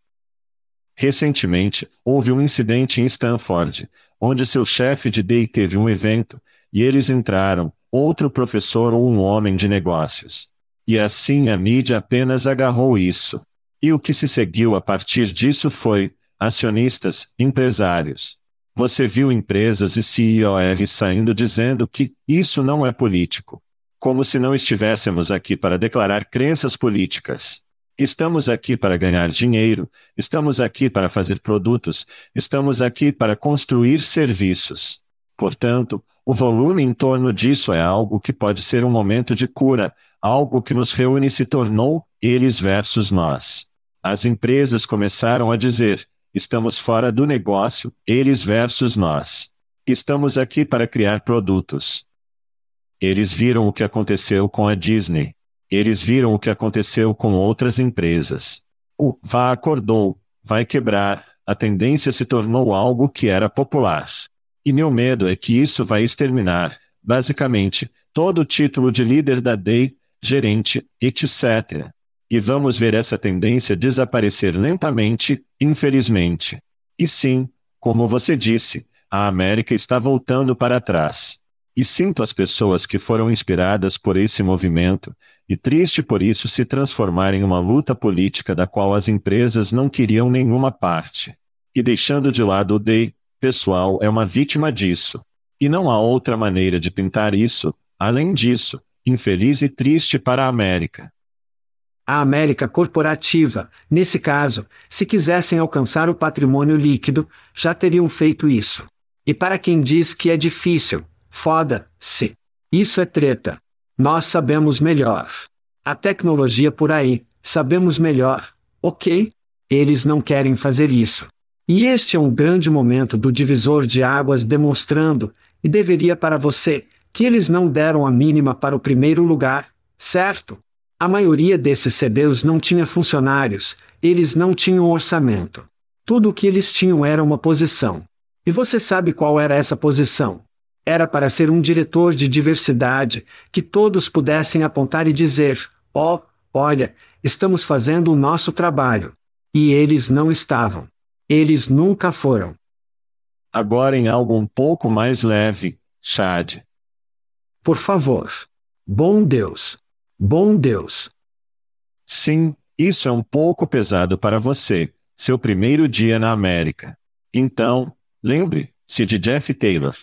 Recentemente, houve um incidente em Stanford, onde seu chefe de DEI teve um evento, e eles entraram, outro professor ou um homem de negócios. E assim a mídia apenas agarrou isso. E o que se seguiu a partir disso foi, acionistas, empresários. Você viu empresas e CEOs saindo dizendo que isso não é político. Como se não estivéssemos aqui para declarar crenças políticas. Estamos aqui para ganhar dinheiro, estamos aqui para fazer produtos, estamos aqui para construir serviços. Portanto, o volume em torno disso é algo que pode ser um momento de cura, algo que nos reúne e se tornou eles versus nós. As empresas começaram a dizer: Estamos fora do negócio, eles versus nós. Estamos aqui para criar produtos. Eles viram o que aconteceu com a Disney. Eles viram o que aconteceu com outras empresas. O vá acordou, vai quebrar, a tendência se tornou algo que era popular. E meu medo é que isso vai exterminar, basicamente, todo o título de líder da DEI, gerente, etc. E vamos ver essa tendência desaparecer lentamente, infelizmente. E sim, como você disse, a América está voltando para trás. E sinto as pessoas que foram inspiradas por esse movimento, e triste por isso se transformar em uma luta política da qual as empresas não queriam nenhuma parte. E deixando de lado o DEI, pessoal é uma vítima disso. E não há outra maneira de pintar isso, além disso, infeliz e triste para a América a América corporativa, nesse caso, se quisessem alcançar o patrimônio líquido, já teriam feito isso. E para quem diz que é difícil, foda-se. Isso é treta. Nós sabemos melhor. A tecnologia por aí, sabemos melhor, ok? Eles não querem fazer isso. E este é um grande momento do divisor de águas demonstrando, e deveria para você, que eles não deram a mínima para o primeiro lugar, certo? A maioria desses CDs não tinha funcionários, eles não tinham orçamento. Tudo o que eles tinham era uma posição. E você sabe qual era essa posição? Era para ser um diretor de diversidade, que todos pudessem apontar e dizer: ó, oh, olha, estamos fazendo o nosso trabalho. E eles não estavam. Eles nunca foram. Agora em algo um pouco mais leve, Chad. Por favor. Bom Deus. Bom Deus. Sim, isso é um pouco pesado para você, seu primeiro dia na América. Então, lembre-se de Jeff Taylor.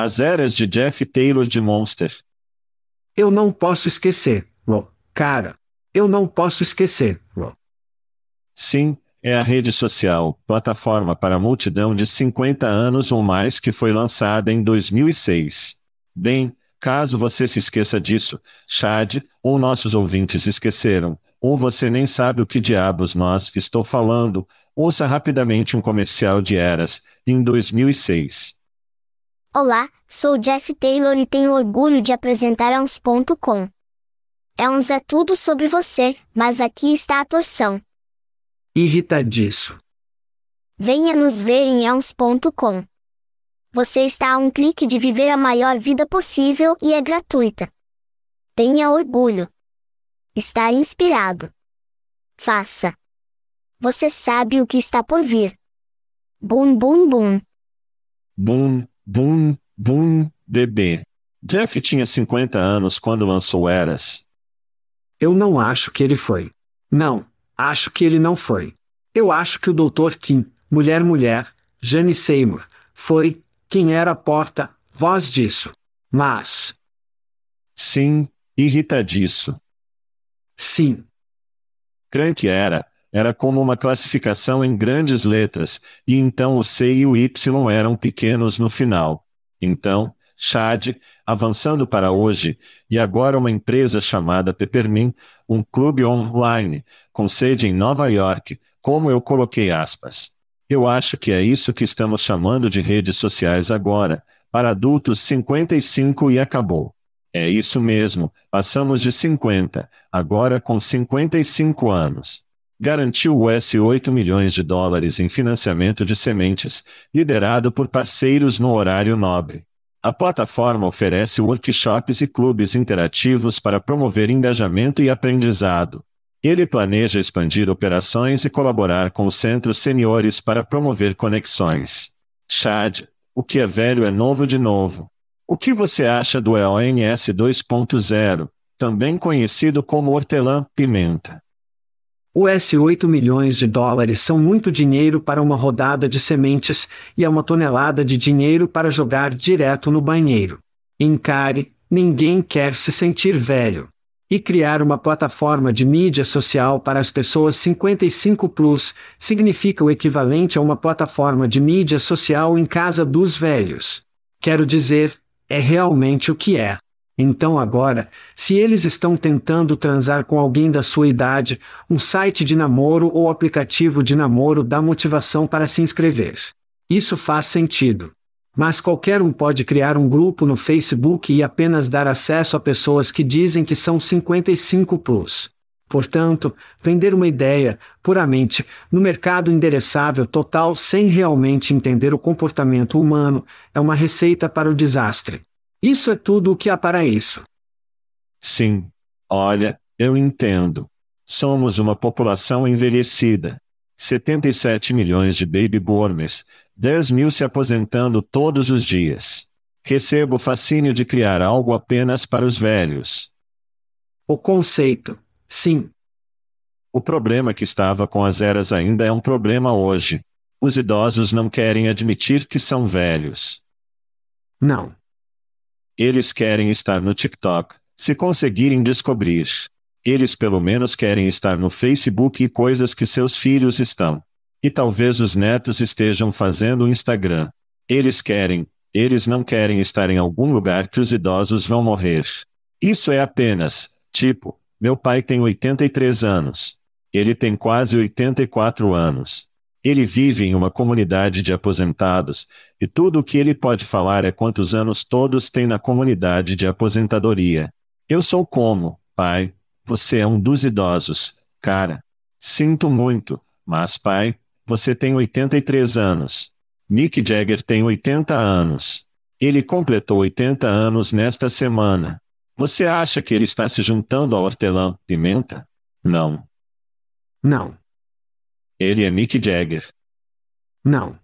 As eras de Jeff Taylor de Monster. Eu não posso esquecer, Ro. Cara, eu não posso esquecer, Ro. Sim, é a rede social, plataforma para a multidão de 50 anos ou mais que foi lançada em 2006. Bem, Caso você se esqueça disso, Chad, ou nossos ouvintes esqueceram, ou você nem sabe o que diabos nós estou falando, ouça rapidamente um comercial de Eras, em 2006. Olá, sou Jeff Taylor e tenho orgulho de apresentar a uns.com. É uns é tudo sobre você, mas aqui está a torção. Irrita disso. Venha nos ver em elms.com. Você está a um clique de viver a maior vida possível e é gratuita. Tenha orgulho. Estar inspirado. Faça. Você sabe o que está por vir. Bum bum bum. Bum, bum, bum, bebê. Jeff tinha 50 anos quando lançou Eras. Eu não acho que ele foi. Não, acho que ele não foi. Eu acho que o Dr. Kim, mulher mulher, Jane Seymour, foi, quem era a porta, voz disso. Mas. Sim, irritadiço. Sim. Crank era, era como uma classificação em grandes letras, e então o C e o Y eram pequenos no final. Então, Chad, avançando para hoje, e agora uma empresa chamada Peppermint, um clube online, com sede em Nova York, como eu coloquei aspas. Eu acho que é isso que estamos chamando de redes sociais agora, para adultos 55 e acabou. É isso mesmo, passamos de 50, agora com 55 anos. Garantiu US 8 milhões de dólares em financiamento de sementes, liderado por parceiros no horário nobre. A plataforma oferece workshops e clubes interativos para promover engajamento e aprendizado. Ele planeja expandir operações e colaborar com os centros seniores para promover conexões. Chad, o que é velho é novo de novo. O que você acha do EONS 2.0, também conhecido como hortelã-pimenta? US 8 milhões de dólares são muito dinheiro para uma rodada de sementes, e é uma tonelada de dinheiro para jogar direto no banheiro. Encare, ninguém quer se sentir velho. E criar uma plataforma de mídia social para as pessoas 55 plus significa o equivalente a uma plataforma de mídia social em casa dos velhos. Quero dizer, é realmente o que é. Então agora, se eles estão tentando transar com alguém da sua idade, um site de namoro ou aplicativo de namoro dá motivação para se inscrever. Isso faz sentido. Mas qualquer um pode criar um grupo no Facebook e apenas dar acesso a pessoas que dizem que são 55 plus. Portanto, vender uma ideia, puramente, no mercado endereçável total sem realmente entender o comportamento humano, é uma receita para o desastre. Isso é tudo o que há para isso. Sim. Olha, eu entendo. Somos uma população envelhecida. 77 milhões de baby boomers, 10 mil se aposentando todos os dias. Recebo o fascínio de criar algo apenas para os velhos. O conceito Sim. O problema que estava com as eras ainda é um problema hoje. Os idosos não querem admitir que são velhos. Não. Eles querem estar no TikTok, se conseguirem descobrir. Eles pelo menos querem estar no Facebook e coisas que seus filhos estão. E talvez os netos estejam fazendo o Instagram. Eles querem, eles não querem estar em algum lugar que os idosos vão morrer. Isso é apenas, tipo, meu pai tem 83 anos. Ele tem quase 84 anos. Ele vive em uma comunidade de aposentados, e tudo o que ele pode falar é quantos anos todos têm na comunidade de aposentadoria. Eu sou como, pai, você é um dos idosos, cara. Sinto muito, mas pai, você tem 83 anos. Mick Jagger tem 80 anos. Ele completou 80 anos nesta semana. Você acha que ele está se juntando ao hortelã-pimenta? Não. Não. Ele é Mick Jagger. Não.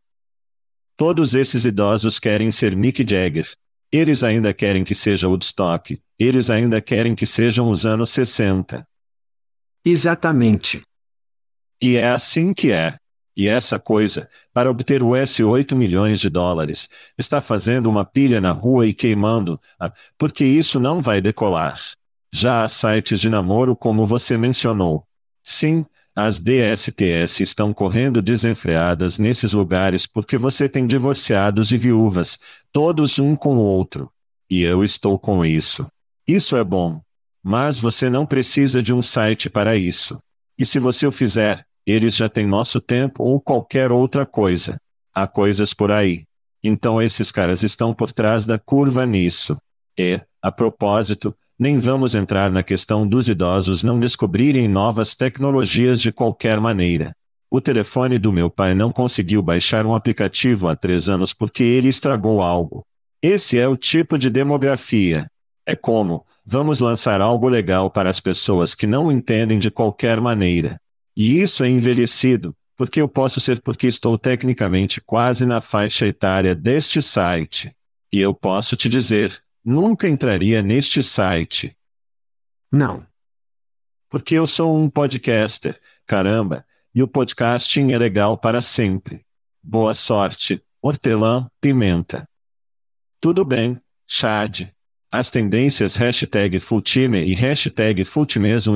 Todos esses idosos querem ser Mick Jagger. Eles ainda querem que seja Woodstock. Eles ainda querem que sejam os anos 60. Exatamente. E é assim que é. E essa coisa, para obter o S 8 milhões de dólares, está fazendo uma pilha na rua e queimando, -a, porque isso não vai decolar. Já há sites de namoro como você mencionou. Sim, as DSTS estão correndo desenfreadas nesses lugares porque você tem divorciados e viúvas, todos um com o outro. E eu estou com isso. Isso é bom. Mas você não precisa de um site para isso. E se você o fizer, eles já têm nosso tempo ou qualquer outra coisa. Há coisas por aí. Então esses caras estão por trás da curva nisso. E, a propósito, nem vamos entrar na questão dos idosos não descobrirem novas tecnologias de qualquer maneira. O telefone do meu pai não conseguiu baixar um aplicativo há três anos porque ele estragou algo. Esse é o tipo de demografia. É como, vamos lançar algo legal para as pessoas que não entendem de qualquer maneira. E isso é envelhecido, porque eu posso ser porque estou tecnicamente quase na faixa etária deste site. E eu posso te dizer, nunca entraria neste site. Não. Porque eu sou um podcaster, caramba, e o podcasting é legal para sempre. Boa sorte, hortelã, pimenta. Tudo bem, Chad. As tendências hashtag e hashtag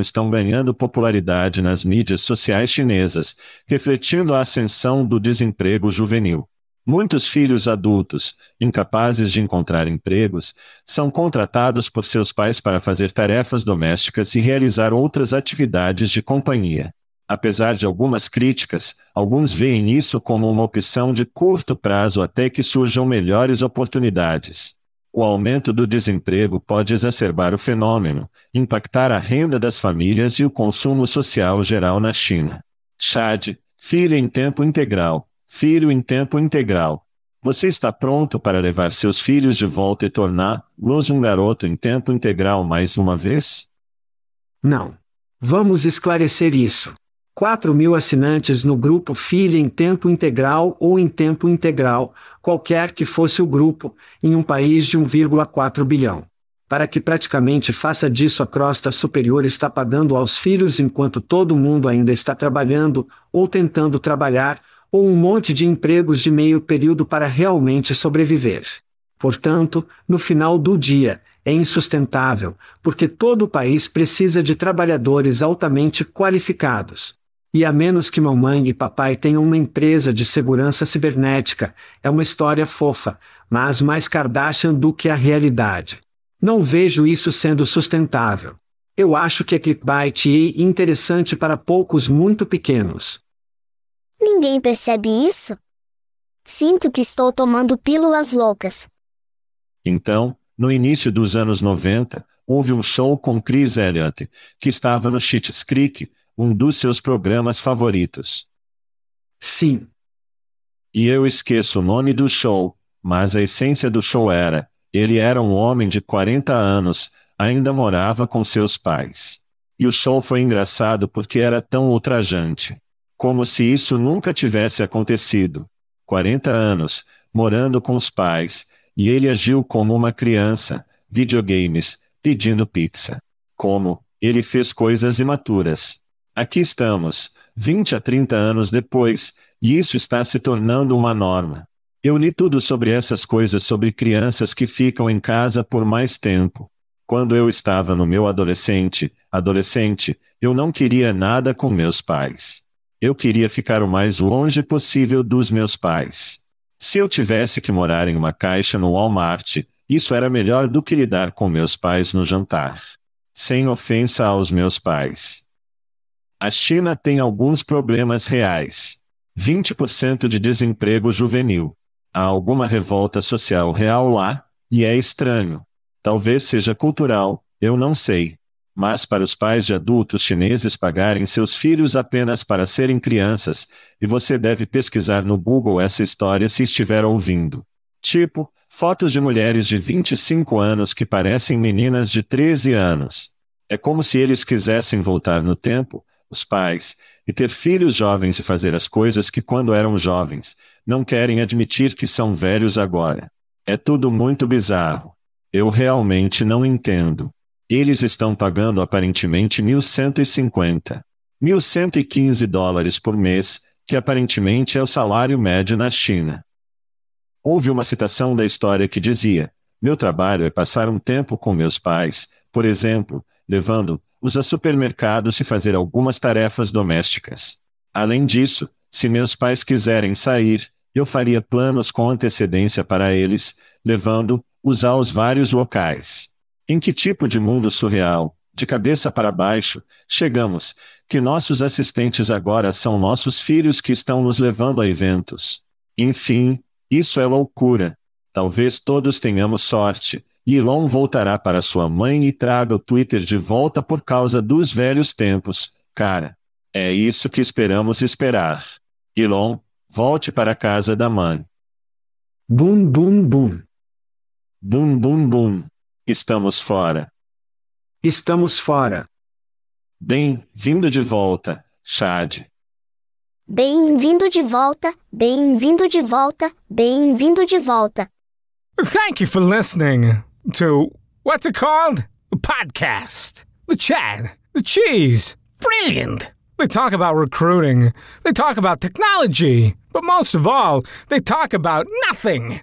estão ganhando popularidade nas mídias sociais chinesas, refletindo a ascensão do desemprego juvenil. Muitos filhos adultos, incapazes de encontrar empregos, são contratados por seus pais para fazer tarefas domésticas e realizar outras atividades de companhia. Apesar de algumas críticas, alguns veem isso como uma opção de curto prazo até que surjam melhores oportunidades. O aumento do desemprego pode exacerbar o fenômeno, impactar a renda das famílias e o consumo social geral na China. Chad, filho em tempo integral, filho em tempo integral. Você está pronto para levar seus filhos de volta e torná-los um garoto em tempo integral mais uma vez? Não. Vamos esclarecer isso. 4 mil assinantes no grupo Filha em tempo integral ou em tempo integral, qualquer que fosse o grupo, em um país de 1,4 bilhão. Para que praticamente faça disso a crosta superior está pagando aos filhos enquanto todo mundo ainda está trabalhando, ou tentando trabalhar, ou um monte de empregos de meio período para realmente sobreviver. Portanto, no final do dia, é insustentável, porque todo o país precisa de trabalhadores altamente qualificados. E a menos que mamãe e papai tenham uma empresa de segurança cibernética, é uma história fofa, mas mais Kardashian do que a realidade. Não vejo isso sendo sustentável. Eu acho que é clickbait e interessante para poucos muito pequenos. Ninguém percebe isso? Sinto que estou tomando pílulas loucas. Então, no início dos anos 90, houve um show com Chris Elliott, que estava no Schitt's Creek, um dos seus programas favoritos. Sim. E eu esqueço o nome do show, mas a essência do show era: ele era um homem de 40 anos, ainda morava com seus pais. E o show foi engraçado porque era tão ultrajante. Como se isso nunca tivesse acontecido. 40 anos, morando com os pais, e ele agiu como uma criança, videogames, pedindo pizza. Como, ele fez coisas imaturas. Aqui estamos, 20 a 30 anos depois, e isso está se tornando uma norma. Eu li tudo sobre essas coisas sobre crianças que ficam em casa por mais tempo. Quando eu estava no meu adolescente, adolescente, eu não queria nada com meus pais. Eu queria ficar o mais longe possível dos meus pais. Se eu tivesse que morar em uma caixa no Walmart, isso era melhor do que lidar com meus pais no jantar. Sem ofensa aos meus pais. A China tem alguns problemas reais. 20% de desemprego juvenil. Há alguma revolta social real lá, e é estranho. Talvez seja cultural, eu não sei. Mas para os pais de adultos chineses pagarem seus filhos apenas para serem crianças, e você deve pesquisar no Google essa história se estiver ouvindo. Tipo, fotos de mulheres de 25 anos que parecem meninas de 13 anos. É como se eles quisessem voltar no tempo, os pais, e ter filhos jovens e fazer as coisas que quando eram jovens, não querem admitir que são velhos agora. É tudo muito bizarro. Eu realmente não entendo. Eles estão pagando aparentemente 1.150, 1.115 dólares por mês, que aparentemente é o salário médio na China. Houve uma citação da história que dizia: Meu trabalho é passar um tempo com meus pais, por exemplo, levando os a supermercados e fazer algumas tarefas domésticas. Além disso, se meus pais quiserem sair, eu faria planos com antecedência para eles, levando-os aos vários locais. Em que tipo de mundo surreal, de cabeça para baixo, chegamos, que nossos assistentes agora são nossos filhos que estão nos levando a eventos? Enfim, isso é loucura. Talvez todos tenhamos sorte, Elon voltará para sua mãe e traga o Twitter de volta por causa dos velhos tempos, cara. É isso que esperamos esperar. Elon, volte para a casa da mãe. Bum bum bum. Bum bum bum. Estamos fora. Estamos fora. Bem-vindo de volta, Chad. Bem-vindo de volta, bem-vindo de volta, bem-vindo de volta. Thank you for listening. to what's it called? A podcast. The chat. The cheese. Brilliant. They talk about recruiting. They talk about technology. But most of all, they talk about nothing.